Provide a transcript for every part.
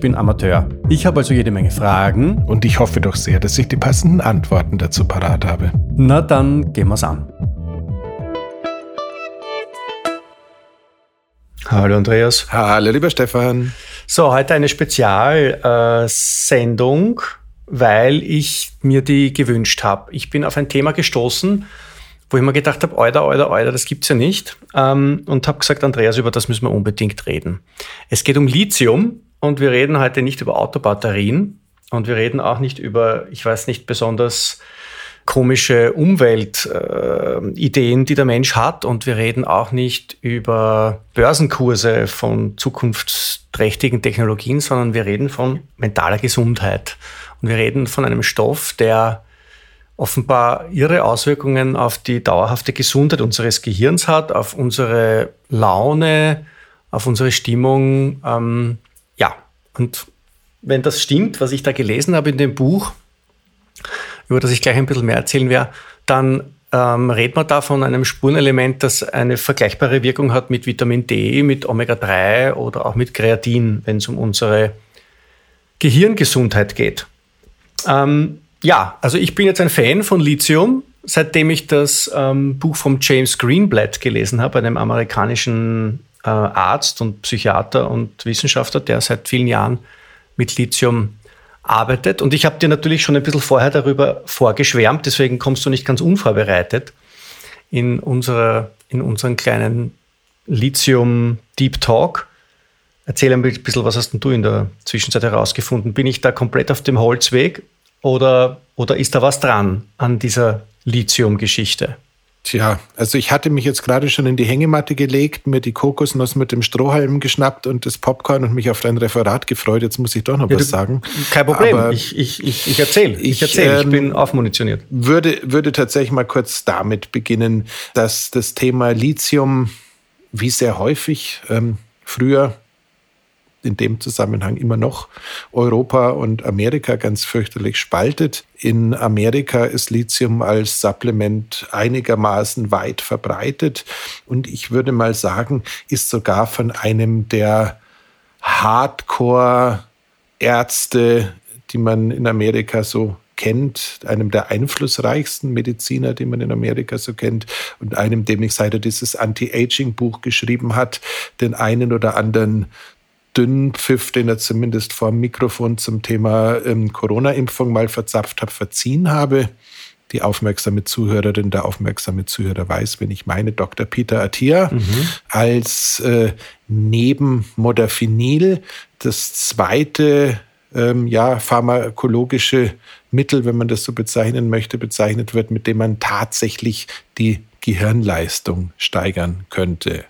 bin Amateur. Ich habe also jede Menge Fragen. Und ich hoffe doch sehr, dass ich die passenden Antworten dazu parat habe. Na dann gehen wir's an. Hallo Andreas. Hallo lieber Stefan. So, heute eine Spezialsendung, weil ich mir die gewünscht habe. Ich bin auf ein Thema gestoßen, wo ich mir gedacht habe, Alter, Alter, Alter, das gibt's ja nicht. Ähm, und habe gesagt, Andreas, über das müssen wir unbedingt reden. Es geht um Lithium und wir reden heute nicht über Autobatterien und wir reden auch nicht über, ich weiß nicht, besonders komische Umweltideen, äh, die der Mensch hat. Und wir reden auch nicht über Börsenkurse von zukunftsträchtigen Technologien, sondern wir reden von mentaler Gesundheit. Und wir reden von einem Stoff, der offenbar irre Auswirkungen auf die dauerhafte Gesundheit unseres Gehirns hat, auf unsere Laune, auf unsere Stimmung. Ähm, und wenn das stimmt, was ich da gelesen habe in dem Buch, über das ich gleich ein bisschen mehr erzählen werde, dann ähm, redet man da von einem Spurenelement, das eine vergleichbare Wirkung hat mit Vitamin D, mit Omega-3 oder auch mit Kreatin, wenn es um unsere Gehirngesundheit geht. Ähm, ja, also ich bin jetzt ein Fan von Lithium, seitdem ich das ähm, Buch von James Greenblatt gelesen habe, einem amerikanischen äh, Arzt und Psychiater und Wissenschaftler, der seit vielen Jahren mit Lithium arbeitet. Und ich habe dir natürlich schon ein bisschen vorher darüber vorgeschwärmt, deswegen kommst du nicht ganz unvorbereitet in, unserer, in unseren kleinen Lithium Deep Talk. Erzähl ein bisschen, was hast denn du in der Zwischenzeit herausgefunden? Bin ich da komplett auf dem Holzweg oder, oder ist da was dran an dieser Lithium-Geschichte? Tja, also ich hatte mich jetzt gerade schon in die Hängematte gelegt, mir die Kokosnuss mit dem Strohhalm geschnappt und das Popcorn und mich auf dein Referat gefreut. Jetzt muss ich doch noch ja, was du, sagen. Kein Problem, Aber ich, ich, ich, ich erzähle. Ich, erzähl. ich bin ähm, aufmunitioniert. Würde, würde tatsächlich mal kurz damit beginnen, dass das Thema Lithium, wie sehr häufig ähm, früher in dem Zusammenhang immer noch Europa und Amerika ganz fürchterlich spaltet. In Amerika ist Lithium als Supplement einigermaßen weit verbreitet und ich würde mal sagen, ist sogar von einem der Hardcore-Ärzte, die man in Amerika so kennt, einem der einflussreichsten Mediziner, den man in Amerika so kennt, und einem, dem ich seit er dieses Anti-Aging-Buch geschrieben hat, den einen oder anderen dünnen Pfiff, den er zumindest vor dem Mikrofon zum Thema ähm, Corona-Impfung mal verzapft hat, verziehen habe. Die aufmerksame Zuhörerin, der aufmerksame Zuhörer weiß, wenn ich meine, Dr. Peter Attia mhm. als äh, neben Modafinil das zweite ähm, ja, pharmakologische Mittel, wenn man das so bezeichnen möchte, bezeichnet wird, mit dem man tatsächlich die Gehirnleistung steigern könnte.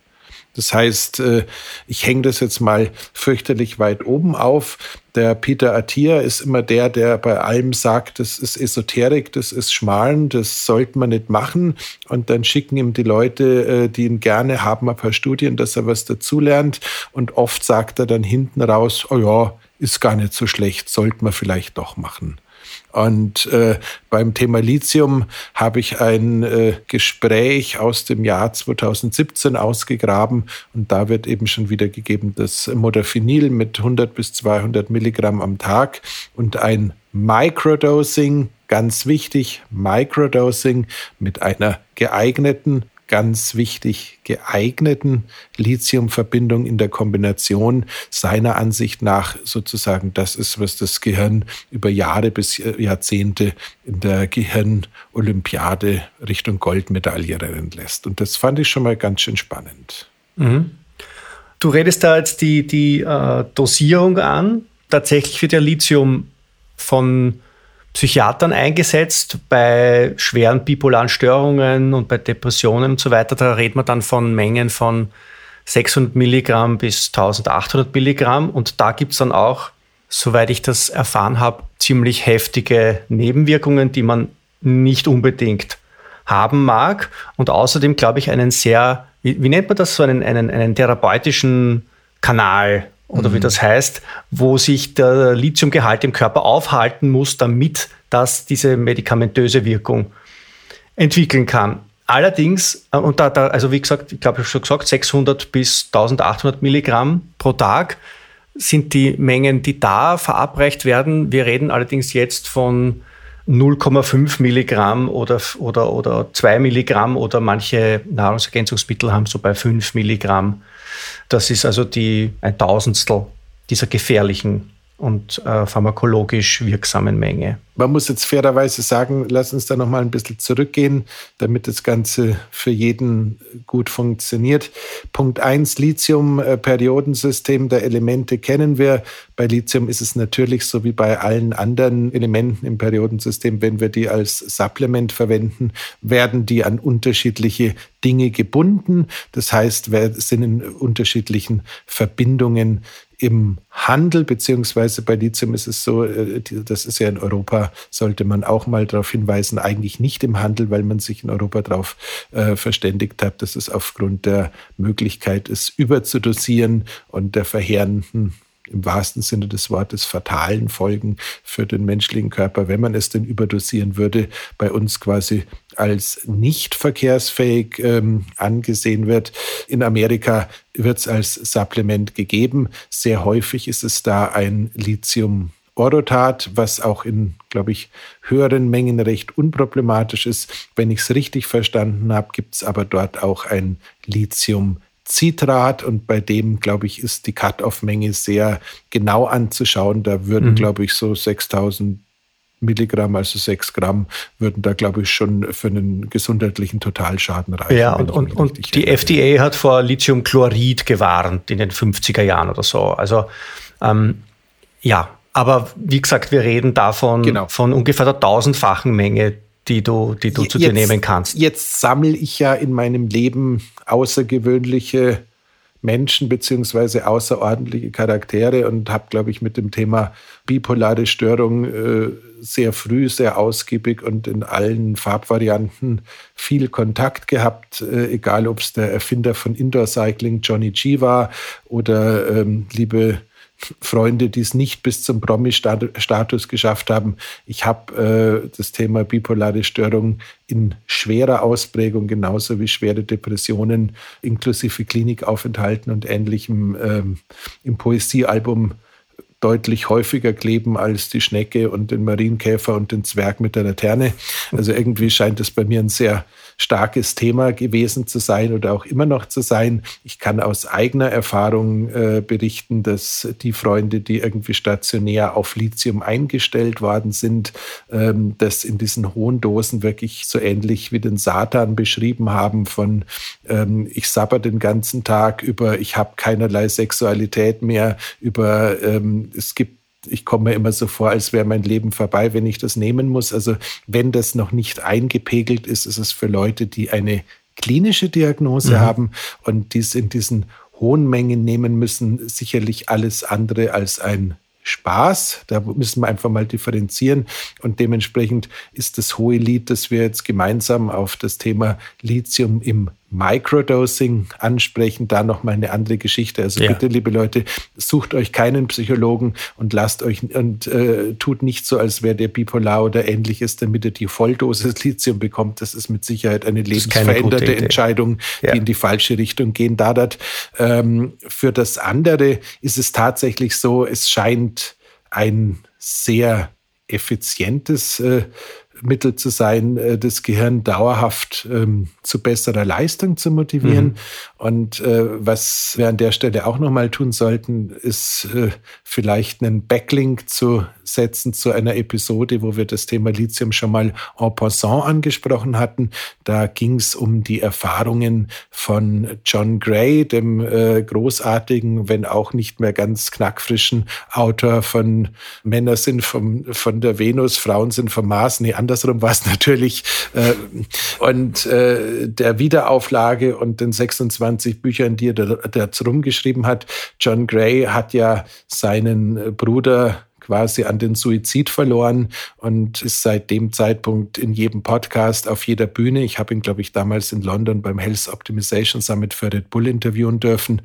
Das heißt, äh, ich hänge das jetzt mal fürchterlich weit oben auf. Der Peter Attia ist immer der, der bei allem sagt, das ist Esoterik, das ist Schmalen, das sollte man nicht machen. Und dann schicken ihm die Leute, äh, die ihn gerne haben, ein paar Studien, dass er was dazulernt. Und oft sagt er dann hinten raus, oh ja, ist gar nicht so schlecht, sollte man vielleicht doch machen. Und äh, beim Thema Lithium habe ich ein äh, Gespräch aus dem Jahr 2017 ausgegraben. Und da wird eben schon wieder gegeben das Modafinil mit 100 bis 200 Milligramm am Tag und ein Microdosing, ganz wichtig, Microdosing mit einer geeigneten ganz wichtig, geeigneten Lithiumverbindung in der Kombination seiner Ansicht nach sozusagen das ist, was das Gehirn über Jahre bis Jahrzehnte in der Gehirnolympiade Richtung Goldmedaille rennen lässt. Und das fand ich schon mal ganz schön spannend. Mhm. Du redest da jetzt die, die äh, Dosierung an. Tatsächlich wird ja Lithium von Psychiatern eingesetzt bei schweren bipolaren Störungen und bei Depressionen und so weiter. Da redet man dann von Mengen von 600 Milligramm bis 1800 Milligramm. Und da gibt es dann auch, soweit ich das erfahren habe, ziemlich heftige Nebenwirkungen, die man nicht unbedingt haben mag. Und außerdem, glaube ich, einen sehr, wie, wie nennt man das, so einen, einen, einen therapeutischen Kanal oder mhm. wie das heißt, wo sich der Lithiumgehalt im Körper aufhalten muss, damit das diese medikamentöse Wirkung entwickeln kann. Allerdings, äh, und da, da also wie gesagt, ich glaube, ich habe schon gesagt, 600 bis 1800 Milligramm pro Tag sind die Mengen, die da verabreicht werden. Wir reden allerdings jetzt von 0,5 Milligramm oder, oder, oder 2 Milligramm oder manche Nahrungsergänzungsmittel haben so bei 5 Milligramm das ist also die, ein Tausendstel dieser gefährlichen und äh, pharmakologisch wirksamen Menge. Man muss jetzt fairerweise sagen, lass uns da nochmal ein bisschen zurückgehen, damit das Ganze für jeden gut funktioniert. Punkt 1, Lithium, äh, Periodensystem der Elemente kennen wir. Bei Lithium ist es natürlich so wie bei allen anderen Elementen im Periodensystem, wenn wir die als Supplement verwenden, werden die an unterschiedliche Dinge gebunden. Das heißt, wir sind in unterschiedlichen Verbindungen im Handel, beziehungsweise bei Lithium ist es so, äh, das ist ja in Europa, sollte man auch mal darauf hinweisen, eigentlich nicht im Handel, weil man sich in Europa darauf äh, verständigt hat, dass es aufgrund der Möglichkeit ist, überzudosieren und der verheerenden im wahrsten Sinne des Wortes fatalen Folgen für den menschlichen Körper, wenn man es denn überdosieren würde, bei uns quasi als nicht verkehrsfähig ähm, angesehen wird. In Amerika wird es als Supplement gegeben. Sehr häufig ist es da ein Lithium. Orotat, was auch in, glaube ich, höheren Mengen recht unproblematisch ist. Wenn ich es richtig verstanden habe, gibt es aber dort auch ein Lithium Citrat und bei dem, glaube ich, ist die Cut-off-Menge sehr genau anzuschauen. Da würden, mhm. glaube ich, so 6000 Milligramm, also 6 Gramm, würden da, glaube ich, schon für einen gesundheitlichen Totalschaden reichen. Ja, und, und, und die erinnere. FDA hat vor Lithiumchlorid gewarnt in den 50er Jahren oder so. Also, ähm, ja, aber wie gesagt, wir reden davon genau. von ungefähr der tausendfachen Menge, die du, die du zu dir nehmen kannst. Jetzt sammle ich ja in meinem Leben außergewöhnliche Menschen beziehungsweise außerordentliche Charaktere und habe, glaube ich, mit dem Thema bipolare Störung äh, sehr früh, sehr ausgiebig und in allen Farbvarianten viel Kontakt gehabt, äh, egal ob es der Erfinder von Indoor Cycling Johnny G war oder ähm, liebe Freunde, die es nicht bis zum Promi-Status geschafft haben. Ich habe äh, das Thema bipolare Störung in schwerer Ausprägung, genauso wie schwere Depressionen, inklusive Klinikaufenthalten und ähnlichem ähm, im Poesiealbum deutlich häufiger kleben als die Schnecke und den Marienkäfer und den Zwerg mit der Laterne. Also irgendwie scheint es bei mir ein sehr starkes Thema gewesen zu sein oder auch immer noch zu sein. Ich kann aus eigener Erfahrung äh, berichten, dass die Freunde, die irgendwie stationär auf Lithium eingestellt worden sind, ähm, das in diesen hohen Dosen wirklich so ähnlich wie den Satan beschrieben haben von ähm, ich sabber den ganzen Tag über ich habe keinerlei Sexualität mehr, über ähm, es gibt ich komme mir immer so vor, als wäre mein Leben vorbei, wenn ich das nehmen muss. Also wenn das noch nicht eingepegelt ist, ist es für Leute, die eine klinische Diagnose mhm. haben und dies in diesen hohen Mengen nehmen müssen, sicherlich alles andere als ein Spaß. Da müssen wir einfach mal differenzieren. Und dementsprechend ist das hohe Lied, das wir jetzt gemeinsam auf das Thema Lithium im Microdosing ansprechen, da nochmal eine andere Geschichte. Also ja. bitte, liebe Leute, sucht euch keinen Psychologen und lasst euch und äh, tut nicht so, als wäre der bipolar oder ähnliches, damit ihr die Volldosis Lithium bekommt. Das ist mit Sicherheit eine lebensveränderte Entscheidung, ja. die in die falsche Richtung gehen dadert. Ähm, für das andere ist es tatsächlich so, es scheint ein sehr effizientes äh, Mittel zu sein, äh, das Gehirn dauerhaft ähm, zu besserer Leistung zu motivieren. Mhm. Und äh, was wir an der Stelle auch nochmal tun sollten, ist äh, vielleicht einen Backlink zu setzen zu einer Episode, wo wir das Thema Lithium schon mal en passant angesprochen hatten. Da ging es um die Erfahrungen von John Gray, dem äh, großartigen, wenn auch nicht mehr ganz knackfrischen Autor von Männer sind vom, von der Venus, Frauen sind vom Mars. Nee, andersrum war es natürlich. Äh, und äh, der Wiederauflage und den 26 Büchern, die er dazu rumgeschrieben hat. John Gray hat ja seinen Bruder quasi an den Suizid verloren und ist seit dem Zeitpunkt in jedem Podcast, auf jeder Bühne. Ich habe ihn, glaube ich, damals in London beim Health Optimization Summit für Red Bull interviewen dürfen.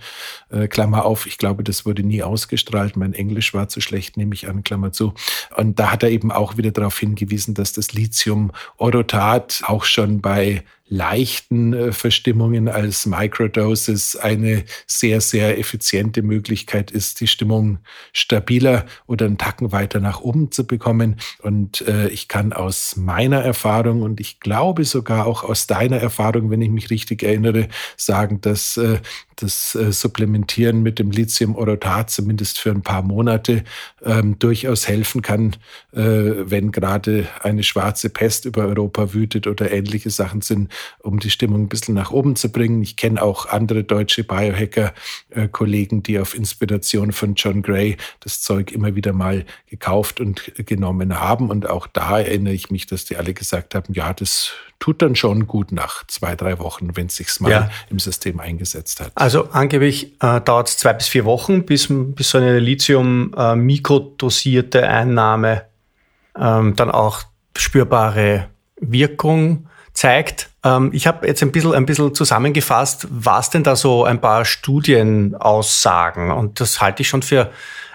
Äh, Klammer auf, ich glaube, das wurde nie ausgestrahlt. Mein Englisch war zu schlecht, nehme ich an, Klammer zu. Und da hat er eben auch wieder darauf hingewiesen, dass das Lithium-Orotat auch schon bei leichten äh, Verstimmungen als Microdoses eine sehr, sehr effiziente Möglichkeit ist, die Stimmung stabiler oder einen Tacken weiter nach oben zu bekommen. Und äh, ich kann aus meiner Erfahrung und ich glaube sogar auch aus deiner Erfahrung, wenn ich mich richtig erinnere, sagen, dass äh, das äh, Supplementieren mit dem Lithium-Orotat zumindest für ein paar Monate ähm, durchaus helfen kann, äh, wenn gerade eine schwarze Pest über Europa wütet oder ähnliche Sachen sind, um die Stimmung ein bisschen nach oben zu bringen. Ich kenne auch andere deutsche Biohacker-Kollegen, die auf Inspiration von John Gray das Zeug immer wieder mal gekauft und genommen haben. Und auch da erinnere ich mich, dass die alle gesagt haben, ja, das tut dann schon gut nach zwei, drei Wochen, wenn es sich mal ja. im System eingesetzt hat. Also angeblich äh, dauert es zwei bis vier Wochen, bis, bis so eine Lithium-mikrodosierte äh, Einnahme ähm, dann auch spürbare Wirkung zeigt. Ähm, ich habe jetzt ein bisschen, ein bisschen zusammengefasst, was denn da so ein paar Studien aussagen. Und das halte ich schon für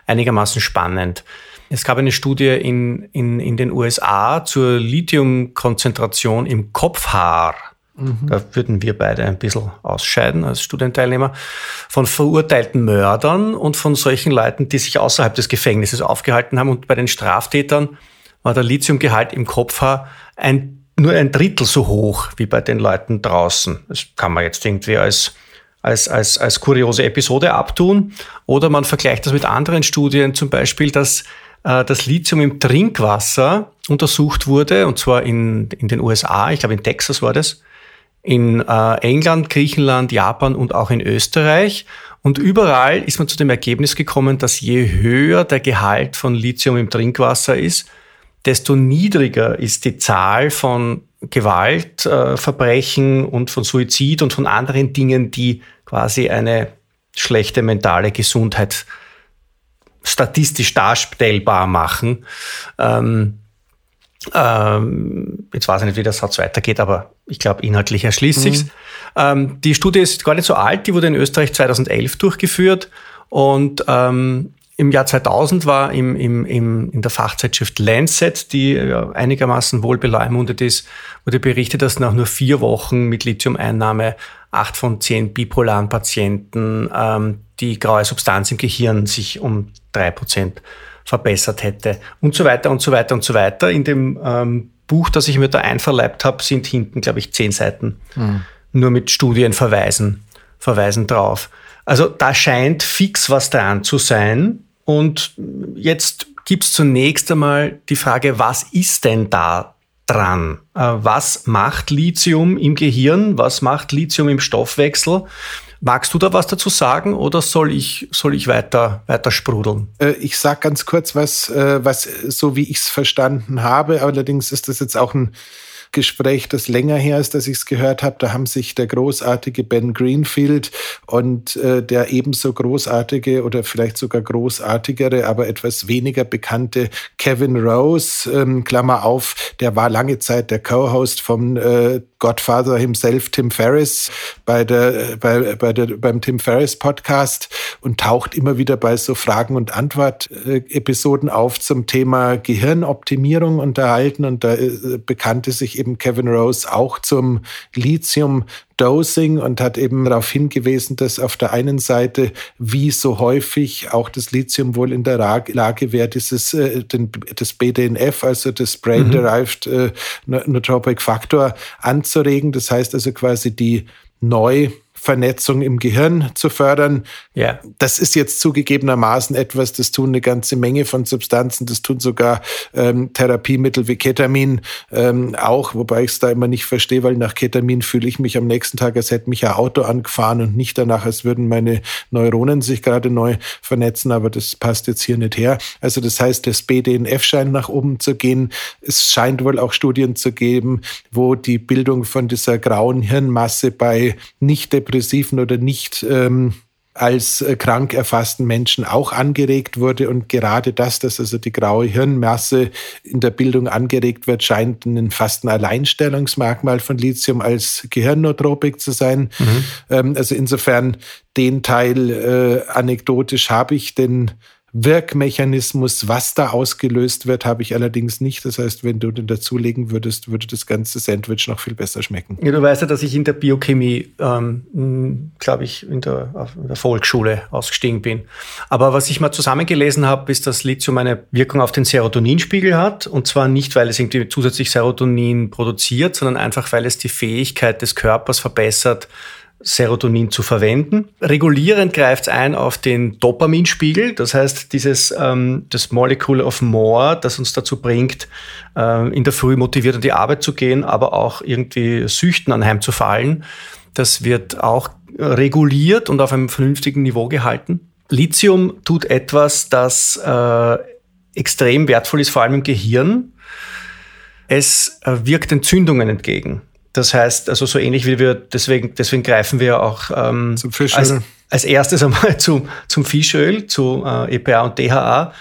einigermaßen spannend. Es gab eine Studie in, in, in den USA zur Lithiumkonzentration im Kopfhaar. Mhm. Da würden wir beide ein bisschen ausscheiden als Studienteilnehmer von verurteilten Mördern und von solchen Leuten, die sich außerhalb des Gefängnisses aufgehalten haben. Und bei den Straftätern war der Lithiumgehalt im Kopfhaar ein, nur ein Drittel so hoch wie bei den Leuten draußen. Das kann man jetzt irgendwie als als, als, als kuriose Episode abtun. Oder man vergleicht das mit anderen Studien, zum Beispiel, dass äh, das Lithium im Trinkwasser untersucht wurde, und zwar in, in den USA, ich glaube in Texas war das, in äh, England, Griechenland, Japan und auch in Österreich. Und überall ist man zu dem Ergebnis gekommen, dass je höher der Gehalt von Lithium im Trinkwasser ist, desto niedriger ist die Zahl von Gewaltverbrechen äh, und von Suizid und von anderen Dingen, die quasi eine schlechte mentale Gesundheit statistisch darstellbar machen. Ähm, ähm, jetzt weiß ich nicht, wie der Satz weitergeht, aber ich glaube, inhaltlich erschließt mhm. sich's. Ähm, die Studie ist gar nicht so alt, die wurde in Österreich 2011 durchgeführt und ähm, im Jahr 2000 war im, im, im, in der Fachzeitschrift Lancet, die ja einigermaßen wohl beleumundet ist, wurde berichtet, dass nach nur vier Wochen mit Lithiumeinnahme acht von zehn bipolaren Patienten ähm, die graue Substanz im Gehirn sich um drei Prozent verbessert hätte und so weiter und so weiter und so weiter. In dem ähm, Buch, das ich mir da einverleibt habe, sind hinten, glaube ich, zehn Seiten mhm. nur mit Studienverweisen verweisen drauf. Also da scheint fix was dran zu sein. Und jetzt gibt es zunächst einmal die Frage, was ist denn da dran? Äh, was macht Lithium im Gehirn? Was macht Lithium im Stoffwechsel? Magst du da was dazu sagen oder soll ich, soll ich weiter, weiter sprudeln? Äh, ich sage ganz kurz was, äh, was so wie ich es verstanden habe. Allerdings ist das jetzt auch ein Gespräch, das länger her ist, dass ich es gehört habe. Da haben sich der großartige Ben Greenfield und äh, der ebenso großartige oder vielleicht sogar großartigere, aber etwas weniger bekannte Kevin Rose, ähm, Klammer auf, der war lange Zeit der Co-Host vom äh, Godfather himself, Tim Ferriss, bei der, bei, bei der, beim Tim Ferriss Podcast und taucht immer wieder bei so Fragen- und Antwort-Episoden auf zum Thema Gehirnoptimierung unterhalten. Und da äh, bekannte sich eben Kevin Rose auch zum Lithium Dosing und hat eben darauf hingewiesen, dass auf der einen Seite, wie so häufig, auch das Lithium wohl in der Lage wäre, dieses, äh, den, das BDNF, also das Brain-Derived mhm. äh, Nootropic Factor, anzuregen. Das heißt also quasi die neu Vernetzung im Gehirn zu fördern. Ja. Das ist jetzt zugegebenermaßen etwas, das tun eine ganze Menge von Substanzen, das tun sogar ähm, Therapiemittel wie Ketamin ähm, auch, wobei ich es da immer nicht verstehe, weil nach Ketamin fühle ich mich am nächsten Tag, als hätte mich ein Auto angefahren und nicht danach, als würden meine Neuronen sich gerade neu vernetzen, aber das passt jetzt hier nicht her. Also das heißt, das BDNF scheint nach oben zu gehen. Es scheint wohl auch Studien zu geben, wo die Bildung von dieser grauen Hirnmasse bei nicht depressiven oder nicht ähm, als äh, krank erfassten Menschen auch angeregt wurde. Und gerade das, dass also die graue Hirnmasse in der Bildung angeregt wird, scheint ein fast ein Alleinstellungsmerkmal von Lithium als Gehirnotropik zu sein. Mhm. Ähm, also insofern den Teil äh, anekdotisch habe ich, den Wirkmechanismus, was da ausgelöst wird, habe ich allerdings nicht. Das heißt, wenn du den dazulegen würdest, würde das ganze Sandwich noch viel besser schmecken. Ja, du weißt ja, dass ich in der Biochemie, ähm, glaube ich, in der, in der, Volksschule ausgestiegen bin. Aber was ich mal zusammengelesen habe, ist, dass Lithium eine Wirkung auf den Serotoninspiegel hat. Und zwar nicht, weil es irgendwie zusätzlich Serotonin produziert, sondern einfach, weil es die Fähigkeit des Körpers verbessert, Serotonin zu verwenden. Regulierend greift es ein auf den Dopaminspiegel, das heißt dieses ähm, das Molecule of More, das uns dazu bringt, äh, in der Früh motiviert an die Arbeit zu gehen, aber auch irgendwie Süchten anheimzufallen. Das wird auch reguliert und auf einem vernünftigen Niveau gehalten. Lithium tut etwas, das äh, extrem wertvoll ist, vor allem im Gehirn. Es äh, wirkt Entzündungen entgegen. Das heißt, also so ähnlich wie wir, deswegen, deswegen greifen wir auch ähm, zum Fischöl. Als, als erstes einmal zu, zum Fischöl, zu äh, EPA und DHA,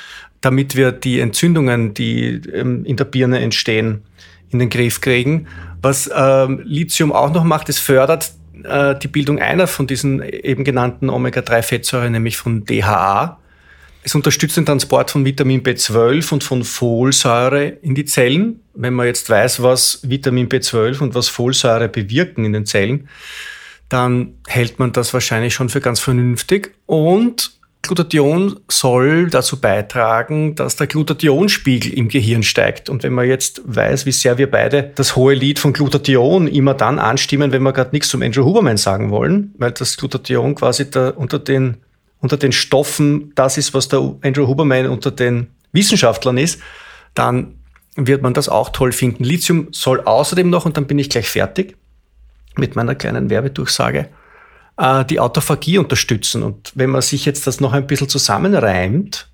damit wir die Entzündungen, die ähm, in der Birne entstehen, in den Griff kriegen. Was ähm, Lithium auch noch macht, es fördert äh, die Bildung einer von diesen eben genannten Omega-3-Fettsäuren, nämlich von DHA. Es unterstützt den Transport von Vitamin B12 und von Folsäure in die Zellen. Wenn man jetzt weiß, was Vitamin B12 und was Folsäure bewirken in den Zellen, dann hält man das wahrscheinlich schon für ganz vernünftig. Und Glutathion soll dazu beitragen, dass der Glutathionspiegel im Gehirn steigt. Und wenn man jetzt weiß, wie sehr wir beide das hohe Lied von Glutathion immer dann anstimmen, wenn wir gerade nichts zum Andrew Huberman sagen wollen, weil das Glutathion quasi da unter den unter den Stoffen das ist, was der Andrew Huberman unter den Wissenschaftlern ist, dann wird man das auch toll finden. Lithium soll außerdem noch, und dann bin ich gleich fertig mit meiner kleinen Werbedurchsage, äh, die Autophagie unterstützen. Und wenn man sich jetzt das noch ein bisschen zusammenreimt,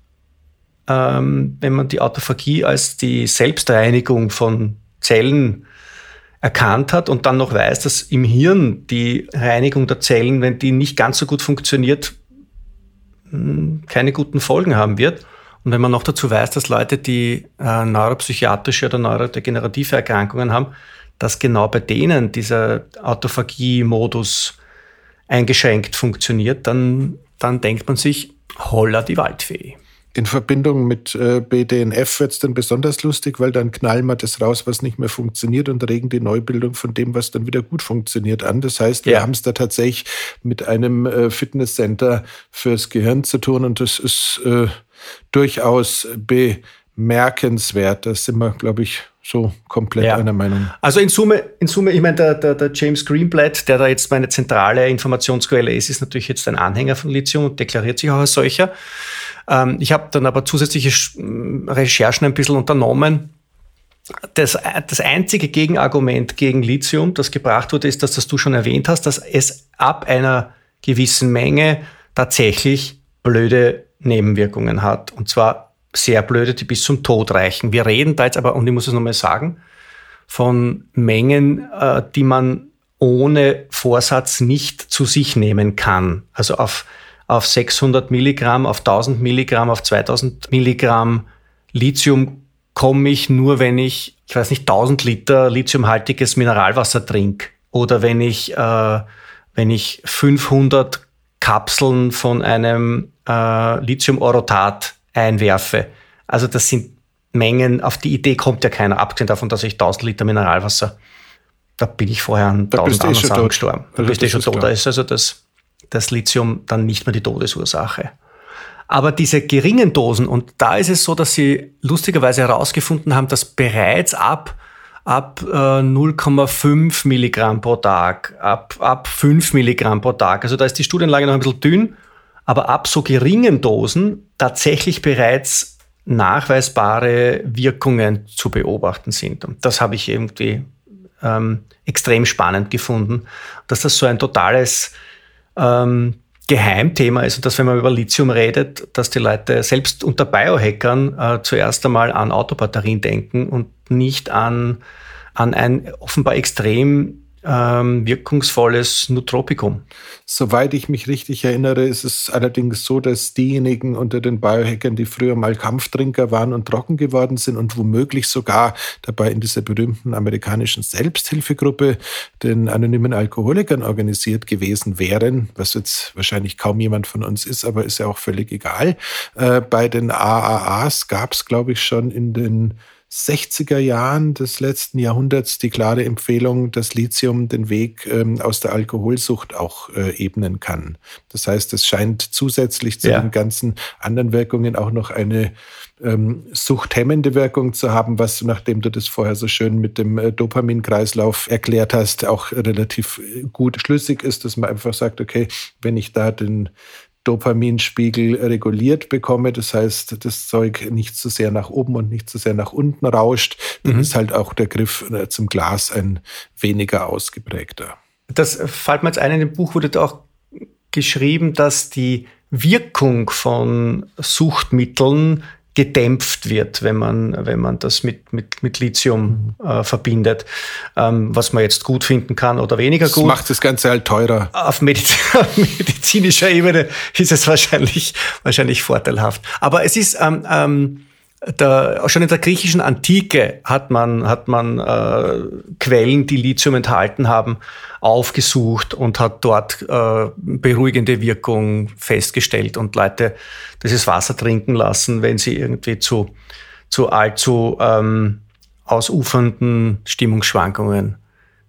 ähm, wenn man die Autophagie als die Selbstreinigung von Zellen erkannt hat und dann noch weiß, dass im Hirn die Reinigung der Zellen, wenn die nicht ganz so gut funktioniert, keine guten Folgen haben wird. Und wenn man noch dazu weiß, dass Leute, die äh, neuropsychiatrische oder neurodegenerative Erkrankungen haben, dass genau bei denen dieser Autophagie-Modus eingeschränkt funktioniert, dann, dann denkt man sich, holla die Waldfee. In Verbindung mit äh, BDNF wird es dann besonders lustig, weil dann knallen wir das raus, was nicht mehr funktioniert und regen die Neubildung von dem, was dann wieder gut funktioniert, an. Das heißt, wir ja. haben es da tatsächlich mit einem äh, Fitnesscenter fürs Gehirn zu tun und das ist äh, durchaus bemerkenswert. Da sind wir, glaube ich, so komplett ja. einer Meinung. Also in Summe, in Summe, ich meine, der, der, der James Greenblatt, der da jetzt meine zentrale Informationsquelle ist, ist natürlich jetzt ein Anhänger von Lithium und deklariert sich auch als solcher. Ähm, ich habe dann aber zusätzliche Recherchen ein bisschen unternommen. Das, das einzige Gegenargument gegen Lithium, das gebracht wurde, ist, dass das du schon erwähnt hast, dass es ab einer gewissen Menge tatsächlich blöde Nebenwirkungen hat. Und zwar sehr blöde, die bis zum Tod reichen. Wir reden da jetzt aber, und ich muss es nochmal sagen, von Mengen, äh, die man ohne Vorsatz nicht zu sich nehmen kann. Also auf auf 600 Milligramm, auf 1000 Milligramm, auf 2000 Milligramm Lithium komme ich nur, wenn ich, ich weiß nicht, 1000 Liter lithiumhaltiges Mineralwasser trinke oder wenn ich, äh, wenn ich 500 Kapseln von einem äh, Lithium-Orotat einwerfe. Also das sind Mengen, auf die Idee kommt ja keiner, abgesehen davon, dass ich 1000 Liter Mineralwasser, da bin ich vorher an 1000 anderen Sachen gestorben. Da bist du eh schon tot. Da ist also das das Lithium dann nicht mehr die Todesursache. Aber diese geringen Dosen, und da ist es so, dass sie lustigerweise herausgefunden haben, dass bereits ab ab äh, 0,5 Milligramm pro Tag, ab, ab 5 Milligramm pro Tag. Also da ist die Studienlage noch ein bisschen dünn, aber ab so geringen Dosen tatsächlich bereits nachweisbare Wirkungen zu beobachten sind. Und das habe ich irgendwie ähm, extrem spannend gefunden, dass das so ein totales ähm, Geheimthema ist und dass, wenn man über Lithium redet, dass die Leute selbst unter Biohackern äh, zuerst einmal an Autobatterien denken und nicht an, an ein offenbar extrem ähm, wirkungsvolles Nootropikum. Soweit ich mich richtig erinnere, ist es allerdings so, dass diejenigen unter den Biohackern, die früher mal Kampftrinker waren und trocken geworden sind und womöglich sogar dabei in dieser berühmten amerikanischen Selbsthilfegruppe den anonymen Alkoholikern organisiert gewesen wären, was jetzt wahrscheinlich kaum jemand von uns ist, aber ist ja auch völlig egal. Äh, bei den AAAs gab es, glaube ich, schon in den 60er Jahren des letzten Jahrhunderts die klare Empfehlung, dass Lithium den Weg ähm, aus der Alkoholsucht auch äh, ebnen kann. Das heißt, es scheint zusätzlich zu ja. den ganzen anderen Wirkungen auch noch eine ähm, suchthemmende Wirkung zu haben, was, nachdem du das vorher so schön mit dem äh, Dopaminkreislauf erklärt hast, auch relativ äh, gut schlüssig ist, dass man einfach sagt, okay, wenn ich da den Dopaminspiegel reguliert bekomme. Das heißt, das Zeug nicht zu sehr nach oben und nicht zu sehr nach unten rauscht. Dann mhm. ist halt auch der Griff äh, zum Glas ein weniger ausgeprägter. Das fällt mir jetzt ein, in dem Buch wurde auch geschrieben, dass die Wirkung von Suchtmitteln gedämpft wird, wenn man, wenn man das mit, mit, mit Lithium mhm. äh, verbindet, ähm, was man jetzt gut finden kann oder weniger gut. Das macht das Ganze halt teurer. Auf, Mediz auf medizinischer Ebene ist es wahrscheinlich, wahrscheinlich vorteilhaft. Aber es ist, ähm, ähm, der, schon in der griechischen Antike hat man, hat man äh, Quellen, die Lithium enthalten haben, aufgesucht und hat dort äh, beruhigende Wirkung festgestellt und Leute dieses Wasser trinken lassen, wenn sie irgendwie zu, zu allzu ähm, ausufernden Stimmungsschwankungen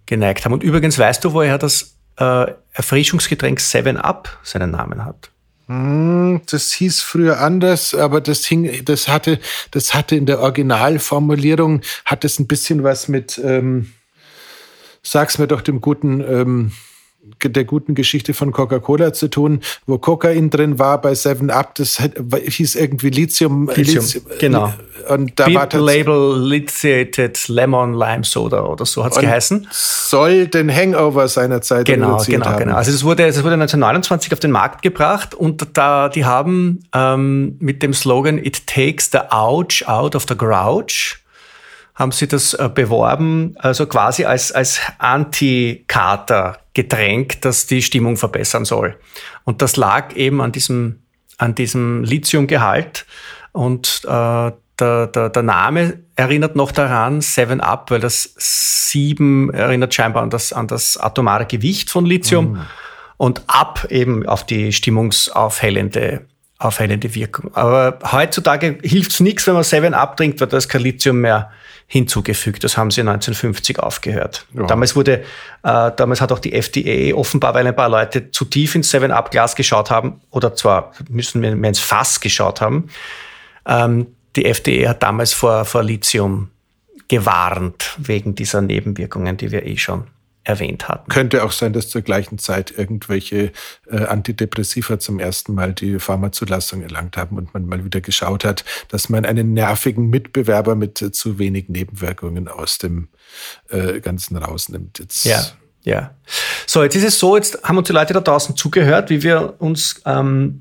geneigt haben. Und übrigens weißt du, woher das äh, Erfrischungsgetränk 7 Up seinen Namen hat? Hm, das hieß früher anders, aber das hing, das hatte, das hatte in der Originalformulierung, hat es ein bisschen was mit, ähm, sag's mir doch dem guten, ähm, der guten Geschichte von Coca-Cola zu tun, wo Kokain drin war bei Seven Up, das hieß irgendwie Lithium. Lithium, Lithium genau. Und da Beep war Label Lithiated Lemon Lime Soda oder so hat es geheißen. Soll den Hangover seiner Zeit genau, genau, haben. genau. Also das wurde, wurde 1929 auf den Markt gebracht und da die haben ähm, mit dem Slogan It takes the ouch out of the grouch haben sie das äh, beworben, also quasi als, als Anti-Kater-Getränk, das die Stimmung verbessern soll. Und das lag eben an diesem, an diesem Lithiumgehalt. Und äh, der, der, der Name erinnert noch daran, Seven Up, weil das Sieben erinnert scheinbar an das, an das atomare Gewicht von Lithium. Mm. Und Up eben auf die stimmungsaufhellende aufhellende Wirkung. Aber heutzutage hilft es nichts, wenn man Seven Up trinkt, weil da ist kein Lithium mehr hinzugefügt. Das haben sie 1950 aufgehört. Ja. Damals wurde, äh, damals hat auch die FDA offenbar, weil ein paar Leute zu tief ins Seven Up Glas geschaut haben, oder zwar müssen wir ins Fass geschaut haben, ähm, die FDA hat damals vor, vor Lithium gewarnt wegen dieser Nebenwirkungen, die wir eh schon erwähnt hatten. Könnte auch sein, dass zur gleichen Zeit irgendwelche äh, Antidepressiva zum ersten Mal die Pharmazulassung erlangt haben und man mal wieder geschaut hat, dass man einen nervigen Mitbewerber mit äh, zu wenig Nebenwirkungen aus dem äh, Ganzen rausnimmt. Jetzt ja. Ja. So, jetzt ist es so, jetzt haben uns die Leute da draußen zugehört, wie wir uns ähm,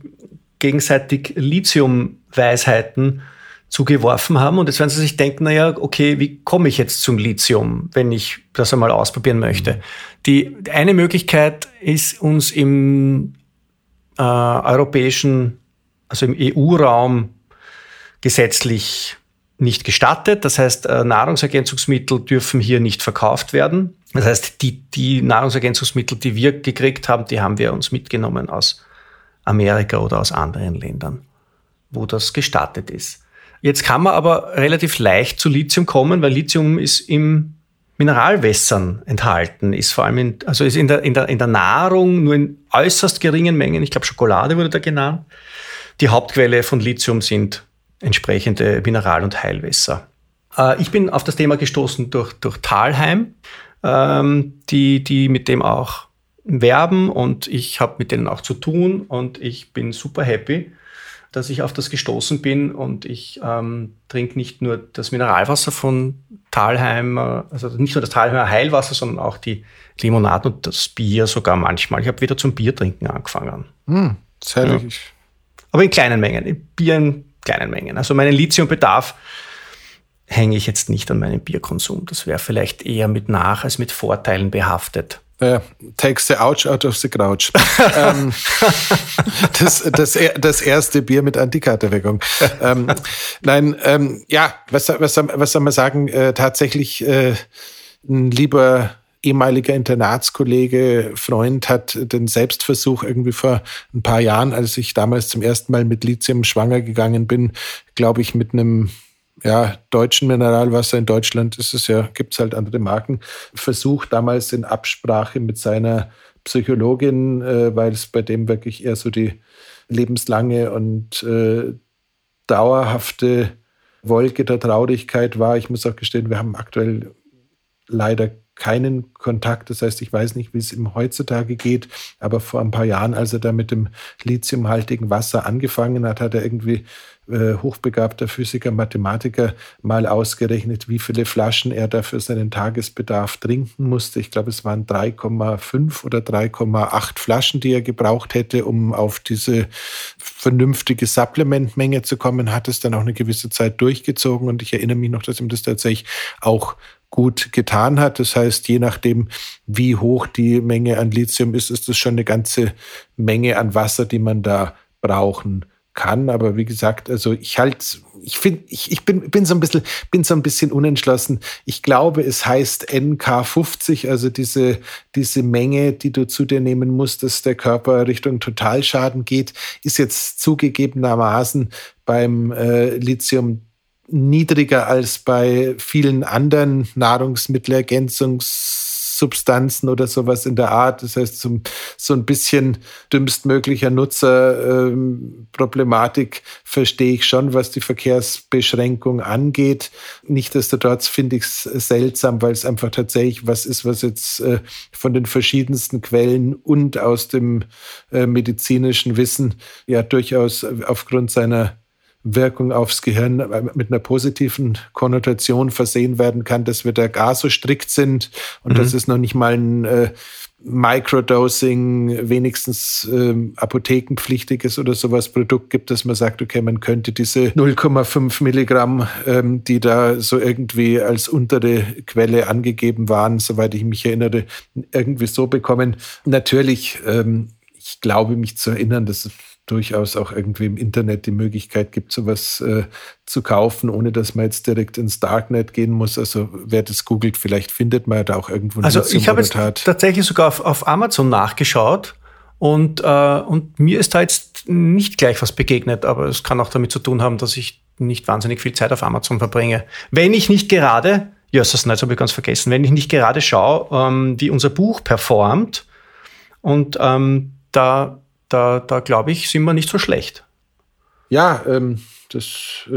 gegenseitig Lithium-Weisheiten zugeworfen haben. Und jetzt werden Sie sich denken, naja, okay, wie komme ich jetzt zum Lithium, wenn ich das einmal ausprobieren möchte? Die eine Möglichkeit ist uns im äh, europäischen, also im EU-Raum gesetzlich nicht gestattet. Das heißt, äh, Nahrungsergänzungsmittel dürfen hier nicht verkauft werden. Das heißt, die, die Nahrungsergänzungsmittel, die wir gekriegt haben, die haben wir uns mitgenommen aus Amerika oder aus anderen Ländern, wo das gestattet ist. Jetzt kann man aber relativ leicht zu Lithium kommen, weil Lithium ist im Mineralwässern enthalten, ist vor allem in, also ist in der, in, der, in der Nahrung nur in äußerst geringen Mengen, ich glaube Schokolade wurde da genannt. Die Hauptquelle von Lithium sind entsprechende Mineral- und Heilwässer. Äh, ich bin auf das Thema gestoßen durch, durch Talheim, ähm, die, die mit dem auch werben und ich habe mit denen auch zu tun und ich bin super happy, dass ich auf das gestoßen bin und ich ähm, trinke nicht nur das Mineralwasser von Talheim, also nicht nur das Talheimer Heilwasser, sondern auch die Limonaden und das Bier sogar manchmal. Ich habe wieder zum Bier trinken angefangen. Hm, sehr ja. Aber in kleinen Mengen, Bier in kleinen Mengen. Also meinen Lithiumbedarf hänge ich jetzt nicht an meinem Bierkonsum. Das wäre vielleicht eher mit Nach- als mit Vorteilen behaftet. Äh, takes the ouch out of the crouch. ähm, das, das, das erste Bier mit Antikaterwirkung. ähm, nein, ähm, ja, was, was, was soll man sagen? Äh, tatsächlich äh, ein lieber ehemaliger Internatskollege, Freund hat den Selbstversuch irgendwie vor ein paar Jahren, als ich damals zum ersten Mal mit Lithium schwanger gegangen bin, glaube ich, mit einem ja, deutschen Mineralwasser in Deutschland ist es ja, gibt es halt andere Marken, versucht damals in Absprache mit seiner Psychologin, äh, weil es bei dem wirklich eher so die lebenslange und äh, dauerhafte Wolke der Traurigkeit war. Ich muss auch gestehen, wir haben aktuell leider keinen Kontakt. Das heißt, ich weiß nicht, wie es ihm heutzutage geht. Aber vor ein paar Jahren, als er da mit dem lithiumhaltigen Wasser angefangen hat, hat er irgendwie äh, hochbegabter Physiker, Mathematiker mal ausgerechnet, wie viele Flaschen er da für seinen Tagesbedarf trinken musste. Ich glaube, es waren 3,5 oder 3,8 Flaschen, die er gebraucht hätte, um auf diese vernünftige Supplementmenge zu kommen. Hat es dann auch eine gewisse Zeit durchgezogen und ich erinnere mich noch, dass ihm das tatsächlich auch gut getan hat. Das heißt, je nachdem, wie hoch die Menge an Lithium ist, ist es schon eine ganze Menge an Wasser, die man da brauchen kann. Aber wie gesagt, also ich halt, ich finde, ich, ich bin, bin so ein bisschen, bin so ein bisschen unentschlossen. Ich glaube, es heißt NK50, also diese, diese Menge, die du zu dir nehmen musst, dass der Körper Richtung Totalschaden geht, ist jetzt zugegebenermaßen beim äh, Lithium niedriger als bei vielen anderen Nahrungsmittelergänzungssubstanzen oder sowas in der Art. Das heißt, so, so ein bisschen dümmstmöglicher Nutzerproblematik ähm, verstehe ich schon, was die Verkehrsbeschränkung angeht. Nichtsdestotrotz finde ich es seltsam, weil es einfach tatsächlich was ist, was jetzt äh, von den verschiedensten Quellen und aus dem äh, medizinischen Wissen ja durchaus aufgrund seiner Wirkung aufs Gehirn mit einer positiven Konnotation versehen werden kann, dass wir da gar so strikt sind und mhm. dass es noch nicht mal ein äh, Microdosing, wenigstens ähm, apothekenpflichtiges oder sowas Produkt gibt, dass man sagt, okay, man könnte diese 0,5 Milligramm, ähm, die da so irgendwie als untere Quelle angegeben waren, soweit ich mich erinnere, irgendwie so bekommen. Natürlich, ähm, ich glaube mich zu erinnern, dass durchaus auch irgendwie im Internet die Möglichkeit gibt, sowas äh, zu kaufen, ohne dass man jetzt direkt ins Darknet gehen muss. Also wer das googelt, vielleicht findet man da auch irgendwo Also ich habe jetzt tatsächlich sogar auf, auf Amazon nachgeschaut und, äh, und mir ist da jetzt nicht gleich was begegnet, aber es kann auch damit zu tun haben, dass ich nicht wahnsinnig viel Zeit auf Amazon verbringe. Wenn ich nicht gerade, ja, das habe ich ganz vergessen, wenn ich nicht gerade schaue, ähm, wie unser Buch performt und ähm, da da, da glaube ich, sind wir nicht so schlecht. Ja, ähm, das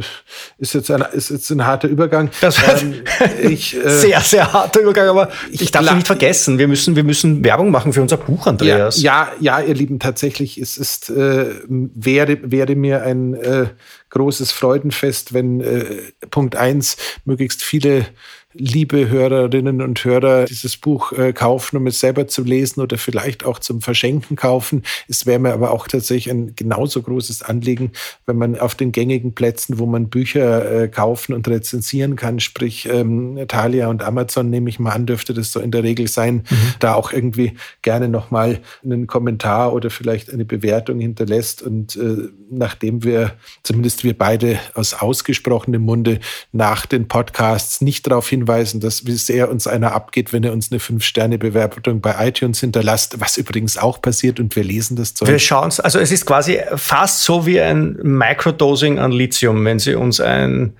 ist jetzt, ein, ist jetzt ein harter Übergang. Das ähm, ich, äh, sehr, sehr harter Übergang, aber ich, ich darf nicht vergessen, wir müssen, wir müssen Werbung machen für unser Buch, Andreas. Ja, ja, ja ihr Lieben, tatsächlich, es ist, äh, wäre, wäre mir ein äh, großes Freudenfest, wenn äh, Punkt eins möglichst viele liebe Hörerinnen und Hörer dieses Buch äh, kaufen, um es selber zu lesen oder vielleicht auch zum Verschenken kaufen. Es wäre mir aber auch tatsächlich ein genauso großes Anliegen, wenn man auf den gängigen Plätzen, wo man Bücher äh, kaufen und rezensieren kann, sprich ähm, Thalia und Amazon, nehme ich mal an, dürfte das so in der Regel sein, mhm. da auch irgendwie gerne nochmal einen Kommentar oder vielleicht eine Bewertung hinterlässt. Und äh, nachdem wir, zumindest wir beide aus ausgesprochenem Munde nach den Podcasts nicht darauf hin hinweisen, dass wie sehr uns einer abgeht, wenn er uns eine Fünf-Sterne-Bewertung bei iTunes hinterlässt, was übrigens auch passiert und wir lesen das Zeug. Wir schauen es, also es ist quasi fast so wie ein Microdosing an Lithium, wenn Sie uns ein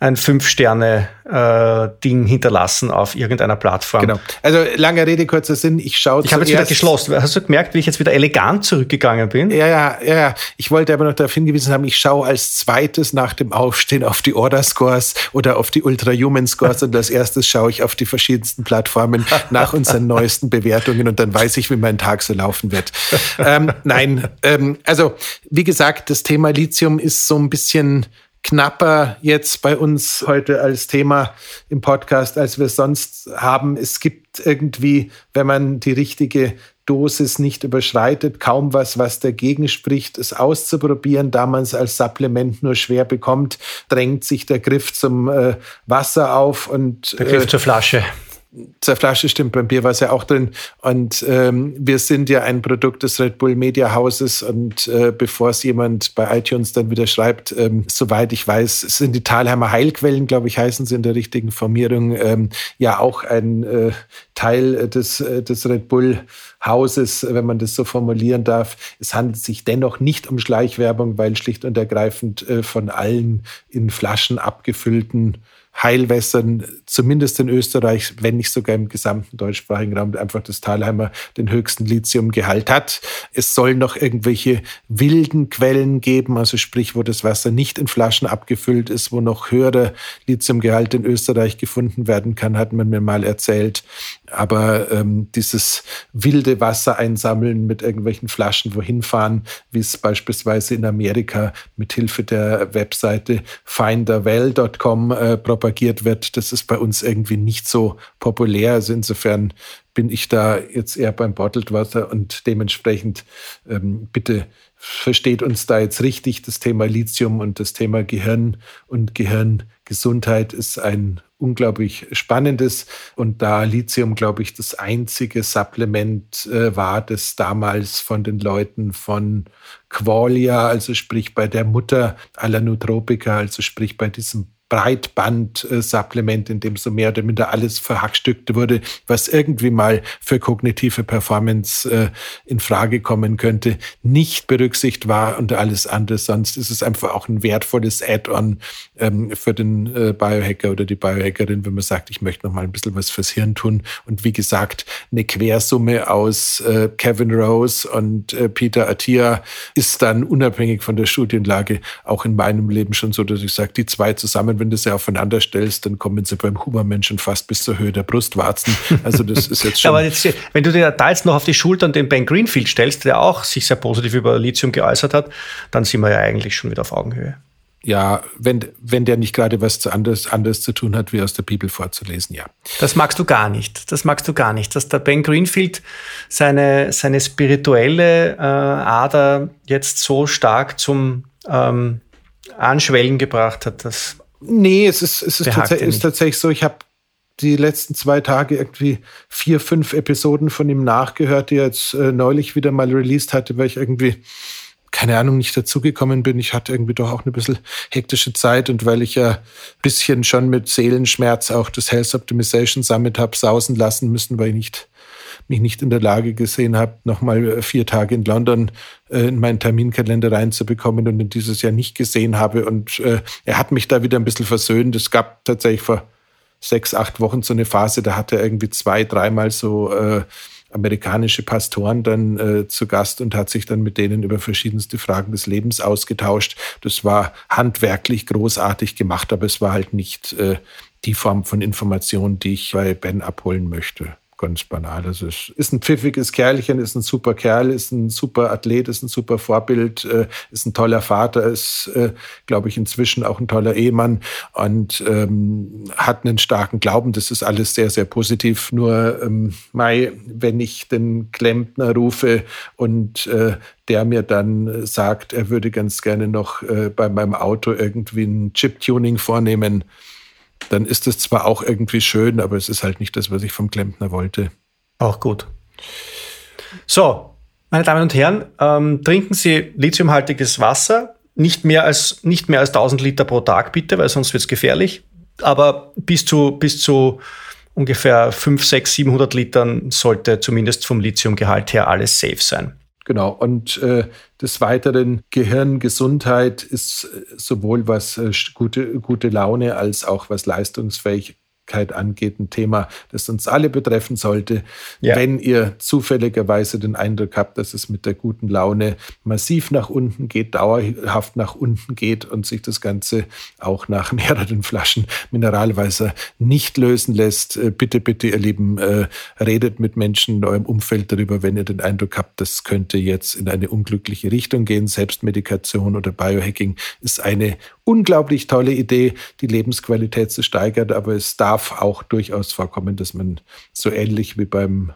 ein Fünf-Sterne-Ding äh, hinterlassen auf irgendeiner Plattform. Genau. Also lange Rede, kurzer Sinn. Ich schaue Ich habe jetzt wieder geschlossen. Hast du gemerkt, wie ich jetzt wieder elegant zurückgegangen bin? Ja, ja, ja. Ich wollte aber noch darauf hingewiesen haben, ich schaue als zweites nach dem Aufstehen auf die Order-Scores oder auf die Ultra-Human-Scores und als erstes schaue ich auf die verschiedensten Plattformen nach unseren neuesten Bewertungen und dann weiß ich, wie mein Tag so laufen wird. ähm, nein, ähm, also wie gesagt, das Thema Lithium ist so ein bisschen knapper jetzt bei uns heute als Thema im Podcast, als wir sonst haben. Es gibt irgendwie, wenn man die richtige Dosis nicht überschreitet, kaum was, was dagegen spricht, es auszuprobieren, da man es als Supplement nur schwer bekommt, drängt sich der Griff zum äh, Wasser auf und der Griff äh, zur Flasche zur Flasche stimmt, beim Bier war es ja auch drin. Und ähm, wir sind ja ein Produkt des Red Bull Media Hauses. Und äh, bevor es jemand bei iTunes dann wieder schreibt, ähm, soweit ich weiß, sind die Thalheimer Heilquellen, glaube ich, heißen sie in der richtigen Formierung, ähm, ja auch ein äh, Teil des, äh, des Red Bull Hauses, wenn man das so formulieren darf. Es handelt sich dennoch nicht um Schleichwerbung, weil schlicht und ergreifend äh, von allen in Flaschen abgefüllten Heilwässern, zumindest in Österreich, wenn nicht sogar im gesamten deutschsprachigen Raum, einfach das Talheimer den höchsten Lithiumgehalt hat. Es soll noch irgendwelche wilden Quellen geben, also sprich, wo das Wasser nicht in Flaschen abgefüllt ist, wo noch höherer Lithiumgehalt in Österreich gefunden werden kann, hat man mir mal erzählt. Aber ähm, dieses wilde Wasser einsammeln mit irgendwelchen Flaschen wohin fahren, wie es beispielsweise in Amerika mit Hilfe der Webseite finderwell.com äh, propagiert wird, das ist bei uns irgendwie nicht so populär. Also insofern bin ich da jetzt eher beim Bottled Water und dementsprechend ähm, bitte versteht uns da jetzt richtig. Das Thema Lithium und das Thema Gehirn und Gehirngesundheit ist ein unglaublich spannendes. Und da Lithium, glaube ich, das einzige Supplement äh, war, das damals von den Leuten von Qualia, also sprich bei der Mutter aller Nootropika, also sprich bei diesem Breitband-Supplement, in dem so mehr oder minder alles verhackstückt wurde, was irgendwie mal für kognitive Performance äh, in Frage kommen könnte, nicht berücksichtigt war und alles andere. Sonst ist es einfach auch ein wertvolles Add-on ähm, für den äh, Biohacker oder die Biohackerin, wenn man sagt, ich möchte noch mal ein bisschen was fürs Hirn tun. Und wie gesagt, eine Quersumme aus äh, Kevin Rose und Peter Attia ist dann unabhängig von der Studienlage auch in meinem Leben schon so, dass ich sage, die zwei zusammen wenn du sie aufeinander stellst, dann kommen sie beim Hubermenschen fast bis zur Höhe der Brustwarzen. Also das ist jetzt schon. Aber jetzt, wenn du dir da jetzt noch auf die Schultern den Ben Greenfield stellst, der auch sich sehr positiv über Lithium geäußert hat, dann sind wir ja eigentlich schon wieder auf Augenhöhe. Ja, wenn, wenn der nicht gerade was anderes, anderes zu tun hat, wie aus der Bibel vorzulesen, ja. Das magst du gar nicht. Das magst du gar nicht. Dass der Ben Greenfield seine, seine spirituelle äh, Ader jetzt so stark zum ähm, Anschwellen gebracht hat, das Nee, es ist, es ist, tats ist tatsächlich so, ich habe die letzten zwei Tage irgendwie vier, fünf Episoden von ihm nachgehört, die er jetzt äh, neulich wieder mal released hatte, weil ich irgendwie, keine Ahnung, nicht dazugekommen bin. Ich hatte irgendwie doch auch eine bisschen hektische Zeit und weil ich ja ein bisschen schon mit Seelenschmerz auch das Health Optimization Summit habe sausen lassen müssen, weil ich nicht mich nicht in der Lage gesehen habe, nochmal äh, vier Tage in London äh, in meinen Terminkalender reinzubekommen und ihn dieses Jahr nicht gesehen habe. Und äh, er hat mich da wieder ein bisschen versöhnt. Es gab tatsächlich vor sechs, acht Wochen so eine Phase, da hat er irgendwie zwei, dreimal so äh, amerikanische Pastoren dann äh, zu Gast und hat sich dann mit denen über verschiedenste Fragen des Lebens ausgetauscht. Das war handwerklich großartig gemacht, aber es war halt nicht äh, die Form von Information, die ich bei Ben abholen möchte ganz banal. Also es ist ein pfiffiges Kerlchen, ist ein super Kerl, ist ein super Athlet, ist ein super Vorbild, äh, ist ein toller Vater, ist, äh, glaube ich, inzwischen auch ein toller Ehemann und ähm, hat einen starken Glauben. Das ist alles sehr, sehr positiv. Nur, ähm, Mai, wenn ich den Klempner rufe und äh, der mir dann sagt, er würde ganz gerne noch äh, bei meinem Auto irgendwie ein Chip-Tuning vornehmen, dann ist es zwar auch irgendwie schön, aber es ist halt nicht das, was ich vom Klempner wollte. Auch gut. So, meine Damen und Herren, ähm, trinken Sie lithiumhaltiges Wasser. Nicht mehr, als, nicht mehr als 1000 Liter pro Tag, bitte, weil sonst wird es gefährlich. Aber bis zu, bis zu ungefähr 5, 6, 700 Litern sollte zumindest vom Lithiumgehalt her alles safe sein. Genau. Und äh, des Weiteren Gehirngesundheit ist äh, sowohl was äh, gute, gute Laune als auch was Leistungsfähig angeht, ein Thema, das uns alle betreffen sollte. Ja. Wenn ihr zufälligerweise den Eindruck habt, dass es mit der guten Laune massiv nach unten geht, dauerhaft nach unten geht und sich das Ganze auch nach mehreren Flaschen Mineralwasser nicht lösen lässt, äh, bitte, bitte, ihr Lieben, äh, redet mit Menschen in eurem Umfeld darüber, wenn ihr den Eindruck habt, das könnte jetzt in eine unglückliche Richtung gehen. Selbstmedikation oder Biohacking ist eine unglaublich tolle Idee, die Lebensqualität zu steigern, aber es darf auch durchaus vorkommen, dass man so ähnlich wie beim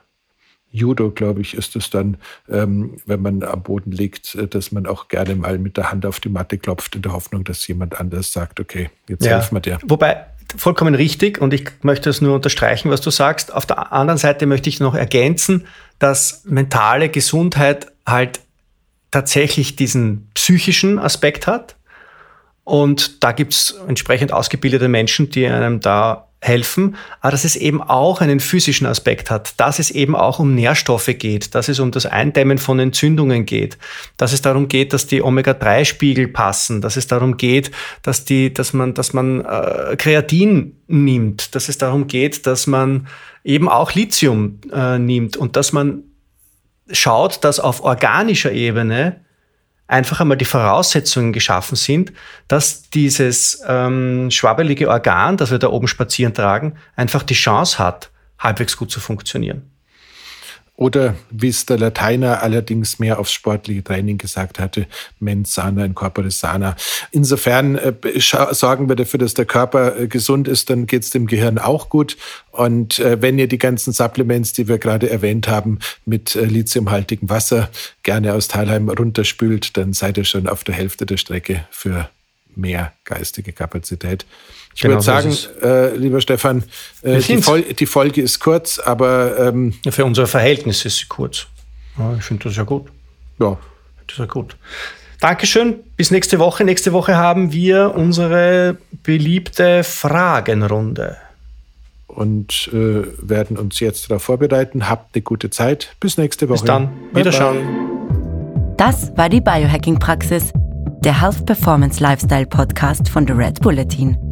Judo, glaube ich, ist es dann, ähm, wenn man am Boden liegt, äh, dass man auch gerne mal mit der Hand auf die Matte klopft, in der Hoffnung, dass jemand anders sagt, okay, jetzt ja. helfen wir dir. Wobei, vollkommen richtig, und ich möchte es nur unterstreichen, was du sagst. Auf der anderen Seite möchte ich noch ergänzen, dass mentale Gesundheit halt tatsächlich diesen psychischen Aspekt hat. Und da gibt es entsprechend ausgebildete Menschen, die einem da helfen, aber dass es eben auch einen physischen Aspekt hat, dass es eben auch um Nährstoffe geht, dass es um das Eindämmen von Entzündungen geht, dass es darum geht, dass die Omega-3-Spiegel passen, dass es darum geht, dass, die, dass man, dass man äh, Kreatin nimmt, dass es darum geht, dass man eben auch Lithium äh, nimmt und dass man schaut, dass auf organischer Ebene einfach einmal die Voraussetzungen geschaffen sind, dass dieses ähm, schwabbelige Organ, das wir da oben spazieren tragen, einfach die Chance hat, halbwegs gut zu funktionieren. Oder wie es der Lateiner allerdings mehr aufs sportliche Training gesagt hatte, mens sana in corpore sana. Insofern äh, sorgen wir dafür, dass der Körper äh, gesund ist, dann geht es dem Gehirn auch gut. Und äh, wenn ihr die ganzen Supplements, die wir gerade erwähnt haben, mit äh, lithiumhaltigem Wasser gerne aus Thalheim runterspült, dann seid ihr schon auf der Hälfte der Strecke für mehr geistige Kapazität. Ich genau, würde sagen, äh, lieber Stefan, äh, die, Fol die, Folge ist kurz, aber. Ähm, für unser Verhältnis ist sie kurz. Ja, ich finde das ja gut. Ja. Das ist ja gut. Dankeschön. Bis nächste Woche. Nächste Woche haben wir unsere beliebte Fragenrunde. Und äh, werden uns jetzt darauf vorbereiten. Habt eine gute Zeit. Bis nächste Woche. Bis dann. Wiederschauen. Das war die Biohacking-Praxis, der Health Performance Lifestyle Podcast von The Red Bulletin.